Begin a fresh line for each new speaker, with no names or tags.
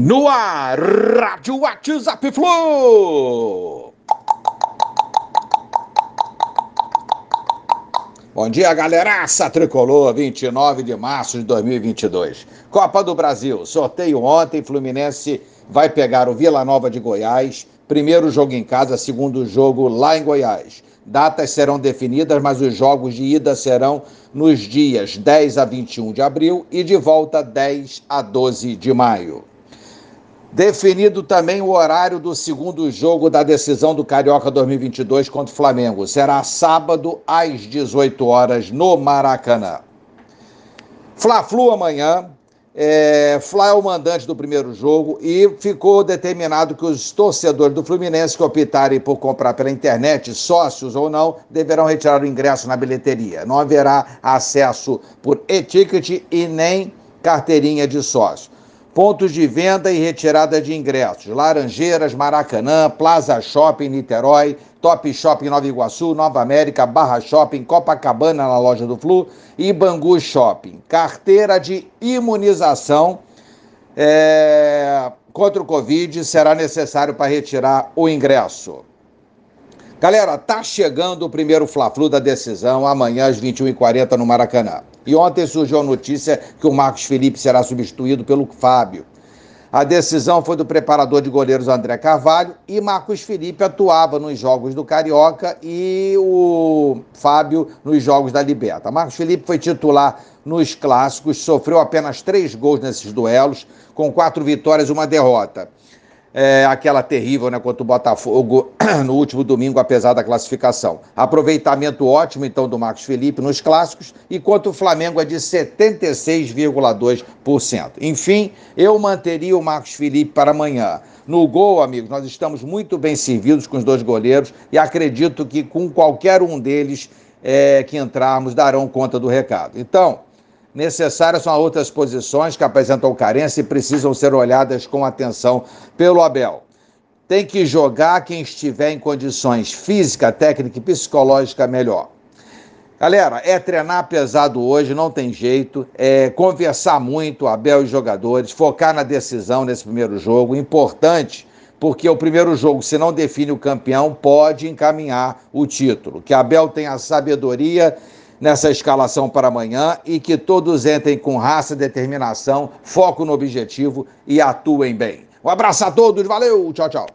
No ar, Rádio WhatsApp Flu. Bom dia, galeraça tricolor, 29 de março de 2022. Copa do Brasil, sorteio ontem, Fluminense vai pegar o Vila Nova de Goiás, primeiro jogo em casa, segundo jogo lá em Goiás. Datas serão definidas, mas os jogos de ida serão nos dias 10 a 21 de abril e de volta 10 a 12 de maio. Definido também o horário do segundo jogo da decisão do Carioca 2022 contra o Flamengo. Será sábado às 18 horas no Maracanã. Fla-Flu amanhã. É, Fla é o mandante do primeiro jogo e ficou determinado que os torcedores do Fluminense que optarem por comprar pela internet, sócios ou não, deverão retirar o ingresso na bilheteria. Não haverá acesso por e-ticket e nem carteirinha de sócio. Pontos de venda e retirada de ingressos: Laranjeiras, Maracanã, Plaza Shopping, Niterói, Top Shopping Nova Iguaçu, Nova América, Barra Shopping, Copacabana na loja do Flu e Bangu Shopping. Carteira de imunização é, contra o Covid será necessário para retirar o ingresso. Galera, tá chegando o primeiro Fla-Flu da decisão amanhã às 21h40 no Maracanã. E ontem surgiu a notícia que o Marcos Felipe será substituído pelo Fábio. A decisão foi do preparador de goleiros André Carvalho e Marcos Felipe atuava nos jogos do Carioca e o Fábio nos jogos da Liberta. Marcos Felipe foi titular nos clássicos, sofreu apenas três gols nesses duelos, com quatro vitórias e uma derrota é, aquela terrível né, contra o Botafogo no último domingo, apesar da classificação. Aproveitamento ótimo, então, do Marcos Felipe nos clássicos, e quanto o Flamengo é de 76,2%. Enfim, eu manteria o Marcos Felipe para amanhã. No gol, amigos, nós estamos muito bem servidos com os dois goleiros e acredito que com qualquer um deles é, que entrarmos darão conta do recado. Então, Necessárias são outras posições que apresentam carência e precisam ser olhadas com atenção pelo Abel. Tem que jogar quem estiver em condições física, técnica e psicológica melhor. Galera, é treinar pesado hoje, não tem jeito. É conversar muito, Abel e jogadores, focar na decisão nesse primeiro jogo. Importante, porque o primeiro jogo, se não define o campeão, pode encaminhar o título. Que Abel tenha sabedoria nessa escalação para amanhã e que todos entrem com raça, determinação, foco no objetivo e atuem bem. Um abraço a todos, valeu, tchau, tchau.